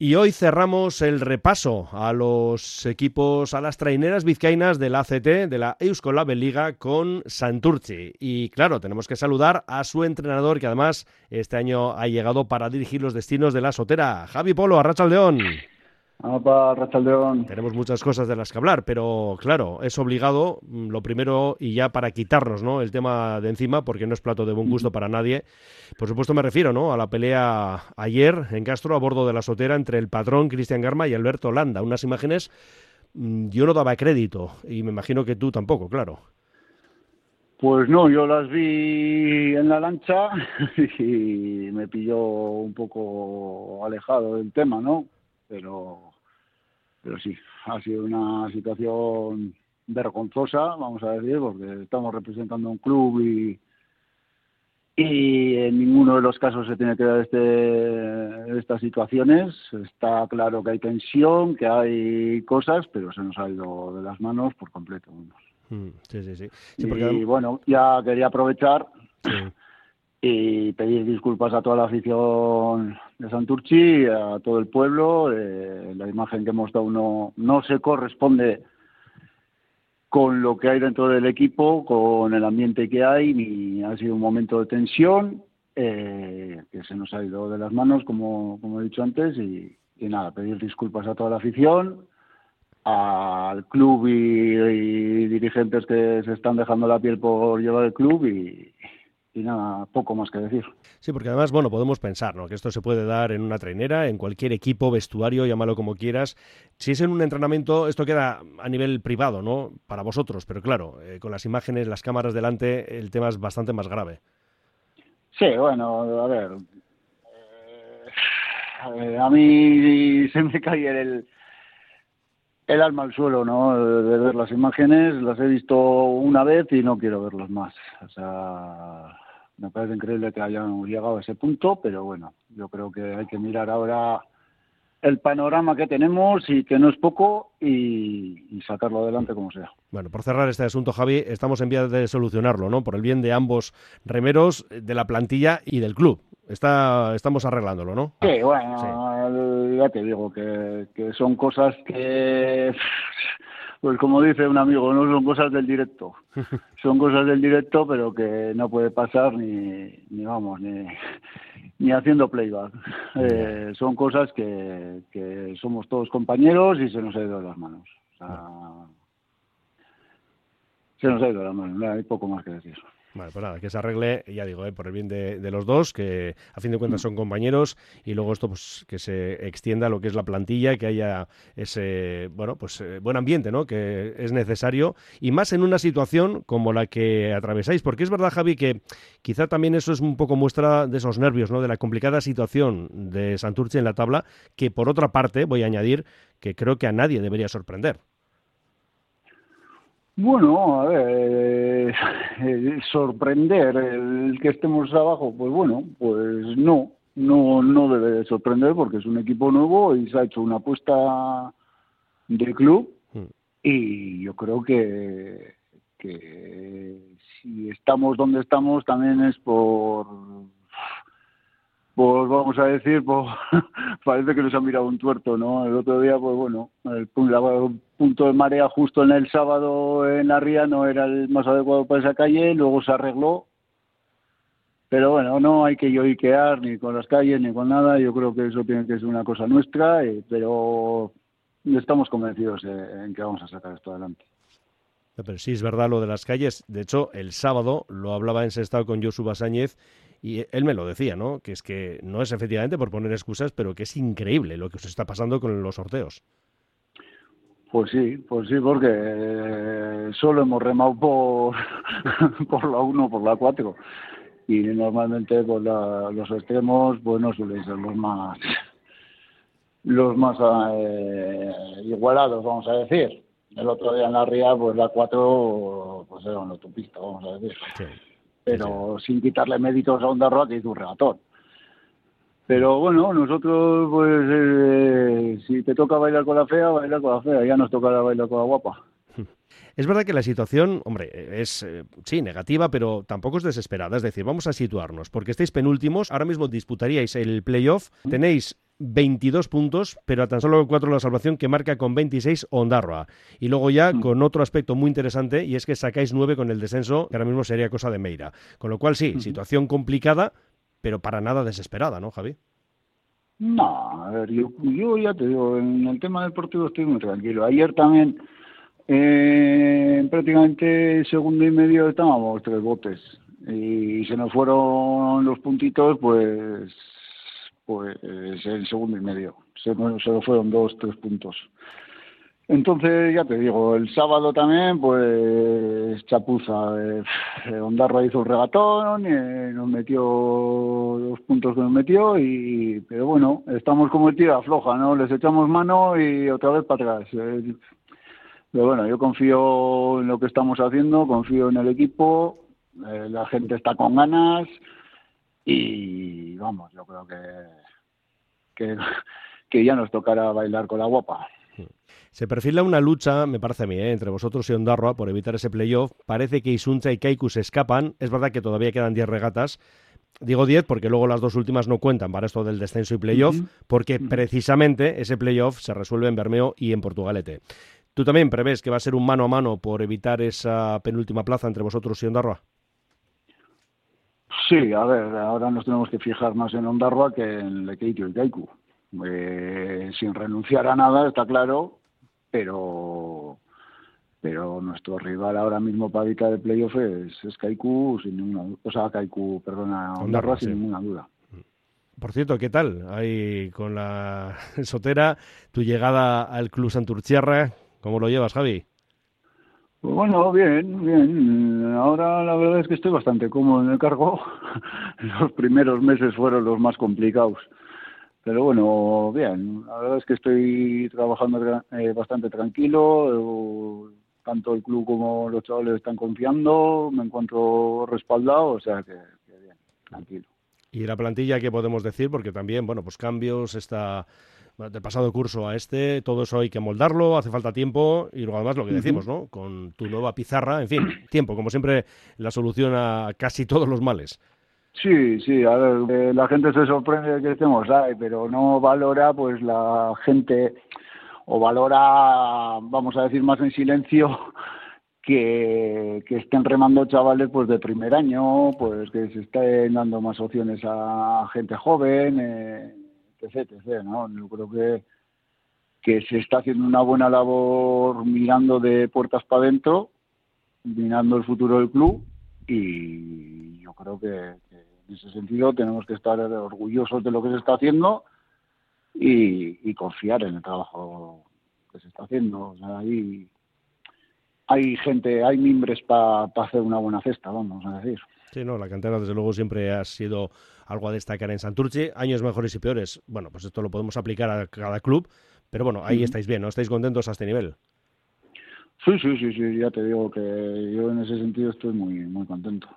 Y hoy cerramos el repaso a los equipos, a las traineras vizcaínas de la ACT, de la Euskolabel Liga, con Santurci. Y claro, tenemos que saludar a su entrenador, que además este año ha llegado para dirigir los destinos de la Sotera, Javi Polo, Arrachaldeón. Tenemos muchas cosas de las que hablar, pero claro, es obligado, mm, lo primero, y ya para quitarnos ¿no? el tema de encima, porque no es plato de buen gusto para nadie. Por supuesto me refiero ¿no? a la pelea ayer en Castro a bordo de la sotera entre el patrón Cristian Garma y Alberto Landa. Unas imágenes, mm, yo no daba crédito, y me imagino que tú tampoco, claro. Pues no, yo las vi en la lancha y me pilló un poco alejado del tema, ¿no? Pero pero sí, ha sido una situación vergonzosa, vamos a decir, porque estamos representando un club y, y en ninguno de los casos se tiene que dar este, estas situaciones. Está claro que hay tensión, que hay cosas, pero se nos ha ido de las manos por completo. Mm, sí, sí, sí. y bueno, ya quería aprovechar y pedir disculpas a toda la afición de Santurchi, a todo el pueblo. Eh, la imagen que hemos dado no, no se corresponde con lo que hay dentro del equipo, con el ambiente que hay, ni ha sido un momento de tensión eh, que se nos ha ido de las manos, como, como he dicho antes, y, nada, pedir disculpas a toda la afición, al club y, y dirigentes que se están dejando la piel por llevar el club y, y nada, poco más que decir. Sí, porque además, bueno, podemos pensar, ¿no? Que esto se puede dar en una trainera, en cualquier equipo, vestuario, llámalo como quieras. Si es en un entrenamiento, esto queda a nivel privado, ¿no? Para vosotros, pero claro, eh, con las imágenes, las cámaras delante, el tema es bastante más grave. Sí, bueno, a ver. Eh, a mí se me cae el, el alma al suelo, ¿no? De ver las imágenes, las he visto una vez y no quiero verlas más. O sea, me parece increíble que hayan llegado a ese punto, pero bueno, yo creo que hay que mirar ahora el panorama que tenemos y que no es poco y, sacarlo adelante como sea. Bueno, por cerrar este asunto, Javi, estamos en vía de solucionarlo, ¿no? Por el bien de ambos remeros, de la plantilla y del club. Está, estamos arreglándolo, ¿no? Sí, bueno, ya te digo que, que son cosas que pues como dice un amigo, no son cosas del directo. Son cosas del directo, pero que no puede pasar ni, ni vamos, ni, ni haciendo playback. Eh, son cosas que, que somos todos compañeros y se nos ha ido de las manos. O sea, se nos ha ido de las manos, no hay poco más que decir. Vale, pues nada, que se arregle, ya digo, eh, por el bien de, los dos, que a fin de cuentas son compañeros, y luego esto, pues que se extienda lo que es la plantilla, que haya ese, bueno, pues eh, buen ambiente, ¿no? Que es necesario, y más en una situación como la que atravesáis, porque es verdad, Javi, que quizá también eso es un poco muestra de esos nervios, ¿no? De la complicada situación de Santurce en la tabla, que por otra parte, voy a añadir, que creo que a nadie debería sorprender. Bueno, a ver, eh, sorprender el que estemos abajo, pues bueno, pues no, no, no debe de sorprender porque es un equipo nuevo y se ha hecho una apuesta de club hmm. y yo creo que, que si estamos donde estamos también es por pues vamos a decir, pues parece que nos ha mirado un tuerto, ¿no? El otro día, pues bueno, el, punto de marea justo en el sábado en la ría no era el más adecuado para esa calle, luego se arregló. Pero bueno, no hay que lloiquear ni con las calles ni con nada, yo creo que eso tiene que ser una cosa nuestra, eh, pero estamos convencidos en que vamos a sacar esto adelante. Pero sí es verdad lo de las calles. De hecho, el sábado lo hablaba en ese estado con Josu Sáñez y él me lo decía, ¿no? Que es que no es efectivamente por poner excusas, pero que es increíble lo que se está pasando con los sorteos. Pues sí, pues sí, porque eh, solo hemos remado por, por la 1 por la 4 y normalmente pues los extremos pues no suelen ser los más los más eh, igualados, vamos a decir. El otro día en la Ría, pues la 4 pues era una autopista, vamos a decir. Sí pero sin quitarle méritos a un derrota y tu relatón. Pero bueno, nosotros, pues, eh, si te toca bailar con la fea, bailar con la fea, ya nos toca bailar con la guapa. Es verdad que la situación, hombre, es eh, sí negativa, pero tampoco es desesperada. Es decir, vamos a situarnos, porque estáis penúltimos, ahora mismo disputaríais el playoff, tenéis 22 puntos, pero a tan solo 4 la salvación que marca con 26 Ondarroa. Y luego ya mm. con otro aspecto muy interesante y es que sacáis 9 con el descenso, que ahora mismo sería cosa de Meira. Con lo cual sí, situación complicada, pero para nada desesperada, ¿no, Javi? No, a ver, yo, ya te digo, en el tema deportivo estoy muy tranquilo. Ayer también, eh, prácticamente segundo y medio estábamos tres botes y se nos fueron los puntitos, pues, pues en segundo y medio. Se, se nos fueron dos, tres puntos. Entonces, ya te digo, el sábado también, pues chapuza. Eh, Ondarra hizo un regatón, eh, nos metió los puntos que nos metió, y pero bueno, estamos como el tira floja, ¿no? Les echamos mano y otra vez para atrás. Eh, pero bueno, yo confío en lo que estamos haciendo, confío en el equipo, eh, la gente está con ganas y vamos, yo creo que, que, que ya nos tocará bailar con la guapa. Se perfila una lucha, me parece a mí, ¿eh? entre vosotros y Ondarroa por evitar ese playoff. Parece que Isuncha y Kaiku se escapan. Es verdad que todavía quedan 10 regatas. Digo 10 porque luego las dos últimas no cuentan para esto del descenso y playoff, porque precisamente ese playoff se resuelve en Bermeo y en Portugalete. ¿Tú también prevés que va a ser un mano a mano por evitar esa penúltima plaza entre vosotros y Ondarroa? Sí, a ver, ahora nos tenemos que fijar más en Ondarroa que en Lekeitio y Kaiku. Eh, sin renunciar a nada, está claro, pero pero nuestro rival ahora mismo para evitar el playoff es, es Kaiku sin ninguna o sea Kaiku perdona Ondarroa sin ninguna duda por cierto, ¿qué tal? Ahí con la Sotera, tu llegada al Club Santurciarra, ¿cómo lo llevas, Javi? Bueno, bien, bien. Ahora la verdad es que estoy bastante cómodo en el cargo. Los primeros meses fueron los más complicados. Pero bueno, bien, la verdad es que estoy trabajando eh, bastante tranquilo, tanto el club como los chavales están confiando, me encuentro respaldado, o sea que, bien, tranquilo. Y la plantilla, ¿qué podemos decir? Porque también, bueno, pues cambios, está del pasado curso a este, todo eso hay que moldarlo, hace falta tiempo y luego además lo que decimos, ¿no? Con tu nueva pizarra, en fin, tiempo, como siempre, la solución a casi todos los males. Sí, sí, a ver, eh, la gente se sorprende de que estemos ahí, pero no valora, pues la gente, o valora, vamos a decir, más en silencio, que, que estén remando chavales pues de primer año, pues que se estén dando más opciones a gente joven, eh, etc, ¿no? Yo creo que, que se está haciendo una buena labor mirando de puertas para adentro, mirando el futuro del club y yo creo que en ese sentido tenemos que estar orgullosos de lo que se está haciendo y, confiar en el trabajo que se está haciendo. hay, hay gente, hay mimbres para hacer una buena cesta, vamos a decir. Sí, no, la cantera desde luego siempre ha sido algo a destacar en Santurce. Años mejores y peores, bueno, pues esto lo podemos aplicar a cada club, pero bueno, ahí estáis bien, ¿no? ¿Estáis contentos a este nivel? Sí, sí, sí, sí, ya te digo que yo en ese sentido estoy muy, muy contento.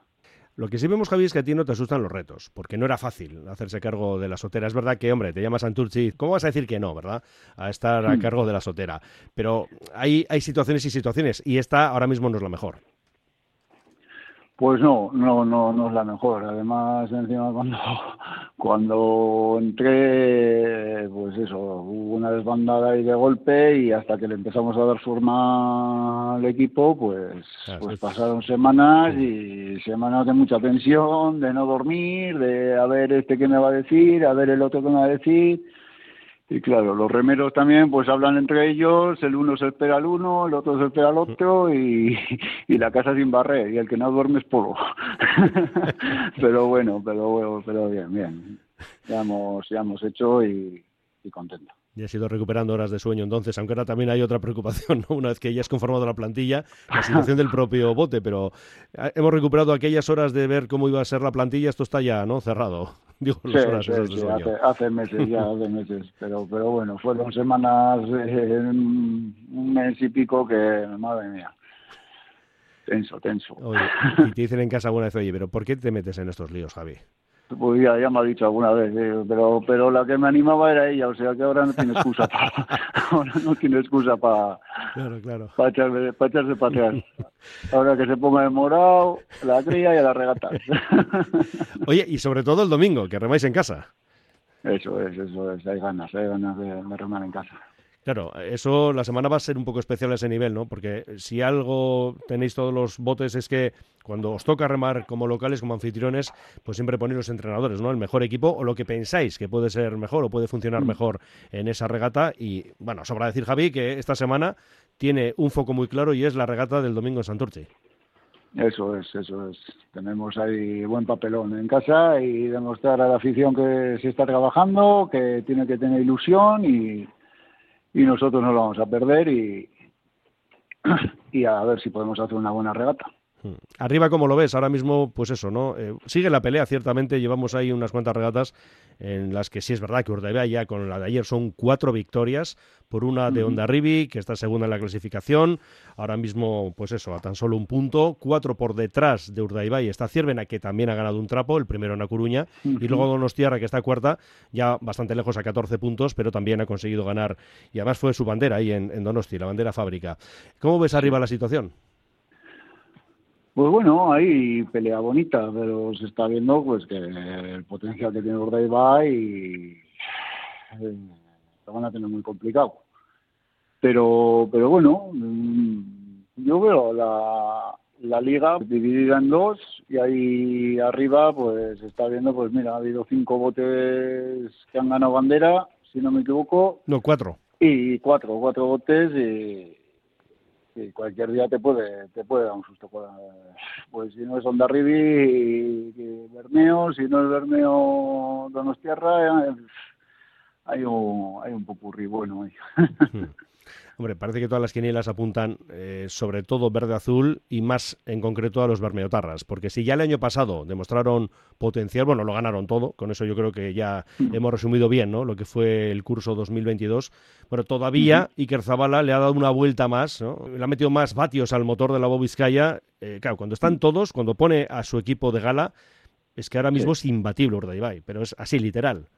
Lo que sí vemos, Javi, es que a ti no te asustan los retos, porque no era fácil hacerse cargo de la sotera. Es verdad que, hombre, te llamas Santurci, ¿cómo vas a decir que no, verdad? A estar a hmm. cargo de la sotera. Pero hay, hay situaciones y situaciones, y esta ahora mismo no es la mejor. Pues no, no, no, no es la mejor. Además, encima cuando, cuando entré, pues eso, hubo una desbandada ahí de golpe y hasta que le empezamos a dar forma al equipo, pues, pues pasaron semanas y semanas de mucha tensión, de no dormir, de a ver este qué me va a decir, a ver el otro qué me va a decir y claro, los remeros también pues hablan entre ellos, el uno se espera al uno, el otro se espera al otro y, la casa sin barrer y el que no duerme es polvo. pero bueno, pero bueno, pero bien, bien. Ya hemos, ya hemos hecho y, y contento. Y has ido recuperando horas de sueño entonces, aunque ahora también hay otra preocupación, ¿no? una vez que ya has conformado la plantilla, la situación del propio bote, pero ah, hemos recuperado aquellas horas de ver cómo iba a ser la plantilla, esto está ya, ¿no? Cerrado. Digo, las horas de sueño. Hace, meses ya, hace meses, pero, pero bueno, fueron semanas, eh, un mes y pico que, madre mía. Tenso, tenso. y te dicen en casa alguna vez, oye, pero ¿por qué te metes en estos líos, Javi? Pues ya, me ha dicho alguna vez, eh, pero pero la que me animaba era ella, o sea que ahora no tiene excusa para, ahora no tiene excusa para claro, para echarse, para echarse para atrás. Ahora que se ponga de morado, la cría y a la regata. Oye, y sobre todo el domingo, que remáis en casa. Eso es, eso es, hay ganas, hay ganas de, remar en casa. Claro, eso la semana va a ser un poco especial a ese nivel, ¿no? Porque si algo tenéis todos los botes es que cuando os toca remar como locales, como anfitriones, pues siempre ponéis los entrenadores, ¿no? El mejor equipo o lo que pensáis que puede ser mejor o puede funcionar mm. mejor en esa regata. Y bueno, sobra decir, Javi, que esta semana tiene un foco muy claro y es la regata del domingo en Santurce. Eso es, eso es. Tenemos ahí buen papelón en casa y demostrar a la afición que se está trabajando, que tiene que tener ilusión y, y nosotros no lo vamos a perder y, a ver si podemos hacer una buena regata. Hmm. Arriba, como lo ves, ahora mismo, pues eso, ¿no? Eh, sigue la pelea, ciertamente, llevamos ahí unas cuantas regatas en las que sí es verdad que Urdaibai ya con la de ayer son cuatro victorias, por una de Onda Ribi, que está segunda en la clasificación, ahora mismo, pues eso, a tan solo un punto, cuatro por detrás de Urdaibai está Ciervena, que también ha ganado un trapo, el primero en A Coruña, y luego Donostiarra, que está cuarta, ya bastante lejos a 14 puntos, pero también ha conseguido ganar, y además fue su bandera ahí en, en Donosti, la bandera fábrica. ¿Cómo ves arriba la situación? Pues bueno, hay pelea bonita, pero se está viendo pues que el potencial que tiene va y eh, lo van a tener muy complicado. Pero, pero bueno, mm, yo veo la, la liga dividida en dos y ahí arriba pues se está viendo, pues mira, ha habido cinco botes que han ganado bandera, si no me equivoco. No, cuatro. Y cuatro, cuatro botes y Sí, cualquier día te puede te puede dar un susto. Pues si no es Onda Ribi, Bermeo, si no es Bermeo Donostierra, eh, hay un, hay un popurrí bueno ahí. Hombre, parece que todas las quinielas apuntan eh, sobre todo verde-azul y más en concreto a los bermeotarras, porque si ya el año pasado demostraron potencial, bueno, lo ganaron todo, con eso yo creo que ya mm. hemos resumido bien ¿no? lo que fue el curso 2022, pero todavía Iker Zabala le ha dado una vuelta más, ¿no? le ha metido más vatios al motor de la Bobiscaya, eh, claro, cuando están mm. todos, cuando pone a su equipo de gala, es que ahora mismo es imbatible Urdaibai, pero es así literal.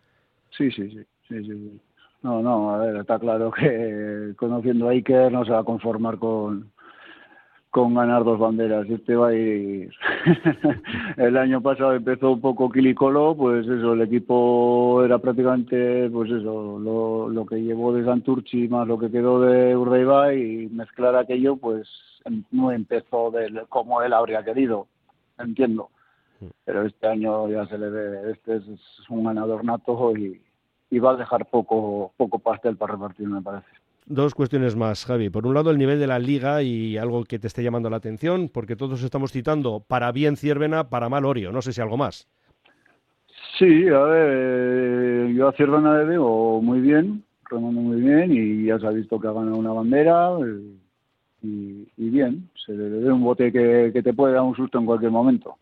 Sí, sí, sí, sí, sí. No, no, a ver, está claro que conociendo a Iker no se va a conformar con, con ganar dos banderas. Este va a ir. el año pasado empezó un poco quilicolo, pues eso, el equipo era prácticamente, pues eso, lo, lo que llevó de Santurchi más lo que quedó de Urdaibai y mezclar aquello, pues no empezó del, como él habría querido, entiendo. Mm. Pero este año ya se le ve, este es un ganador nato y y va a dejar poco, poco pastel para repartir, me parece. Dos cuestiones más, Javi. Por un lado, el nivel de la liga y algo que te esté llamando la atención, porque todos estamos citando para bien Ciervena, para mal Orio. No sé si algo más. Sí, a ver, eh, yo a Ciervena le veo muy bien, remando muy bien y ya se ha visto que ha ganado una bandera eh, y, bien, se le ve un bote que, que te puede dar un susto en cualquier momento.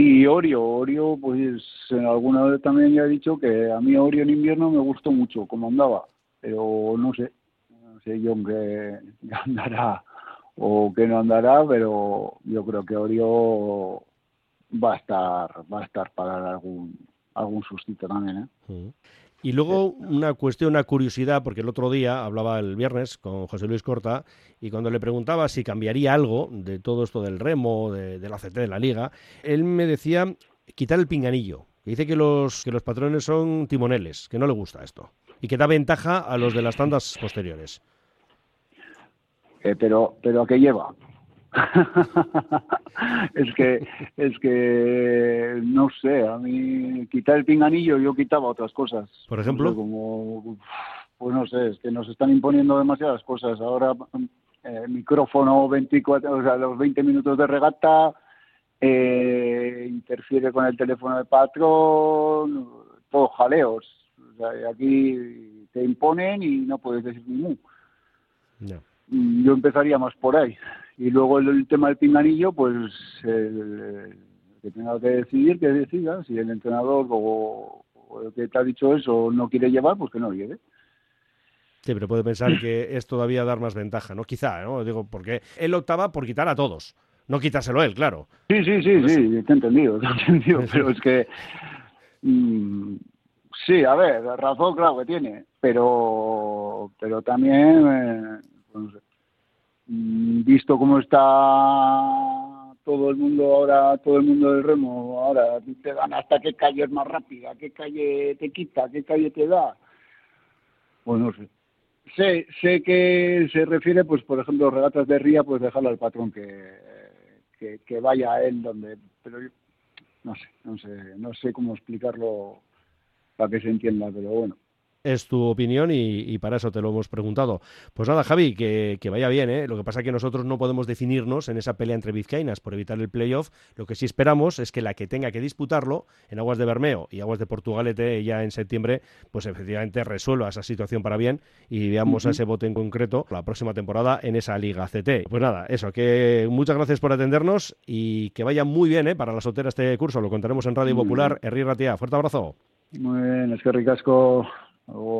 Y Orio, Orio, pues en alguna vez también ya he dicho que a mí Orio en invierno me gustó mucho como andaba, pero no sé, no sé yo que andará o que no andará, pero yo creo que Orio va a estar, va a estar para algún algún sustito también, ¿eh? Y luego una cuestión, una curiosidad, porque el otro día hablaba el viernes con José Luis Corta y cuando le preguntaba si cambiaría algo de todo esto del remo, de, la CT, de la liga, él me decía quitar el pinganillo. Que dice que los, que los patrones son timoneles, que no le gusta esto y que da ventaja a los de las tandas posteriores. Eh, pero, pero ¿a qué lleva? es que es que no sé a mí quitar el pinganillo yo quitaba otras cosas. Por ejemplo como pues no sé es que nos están imponiendo demasiadas cosas. Ahora eh, micrófono 24 o sea los 20 minutos de regata eh, interfiere con el teléfono de patrón todos jaleos. O sea, aquí te imponen y no puedes decir ni yo empezaría más por ahí y luego el, tema del pinganillo, pues el, que tenga que decidir, que decida, si el entrenador o, el que te ha dicho eso no quiere llevar, pues que no lleve. Sí, pero puede pensar que es todavía dar más ventaja, ¿no? Quizá, ¿no? Digo, porque él optaba por quitar a todos, no quitárselo él, claro. Sí, sí, sí, sí, te he entendido, te he entendido, pero es que... Mm, sí, a ver, razón claro que tiene, pero, pero también... Eh, pues, visto cómo está todo el mundo ahora, todo el mundo del remo, ahora te dan hasta qué calle es más rápida, qué calle te quita, qué calle te da. Bueno, no sé. Sé, sé que se refiere, pues, por ejemplo, regatas de ría, pues dejarlo al patrón que, que, que vaya a él donde, pero yo, no sé, no sé, no sé cómo explicarlo para que se entienda, pero bueno es tu opinión y, para eso te lo hemos preguntado. Pues nada, Javi, que, vaya bien, ¿eh? Lo que pasa es que nosotros no podemos definirnos en esa pelea entre vizcaínas por evitar el playoff. Lo que sí esperamos es que la que tenga que disputarlo en Aguas de Bermeo y Aguas de Portugalete ya en septiembre, pues efectivamente resuelva esa situación para bien y veamos a ese bote en concreto la próxima temporada en esa Liga CT. Pues nada, eso, que muchas gracias por atendernos y que vaya muy bien ¿eh? para la soltera este curso. Lo contaremos en Radio Popular. Herri Ratia, fuerte abrazo. Muy bien, es que ricasco. O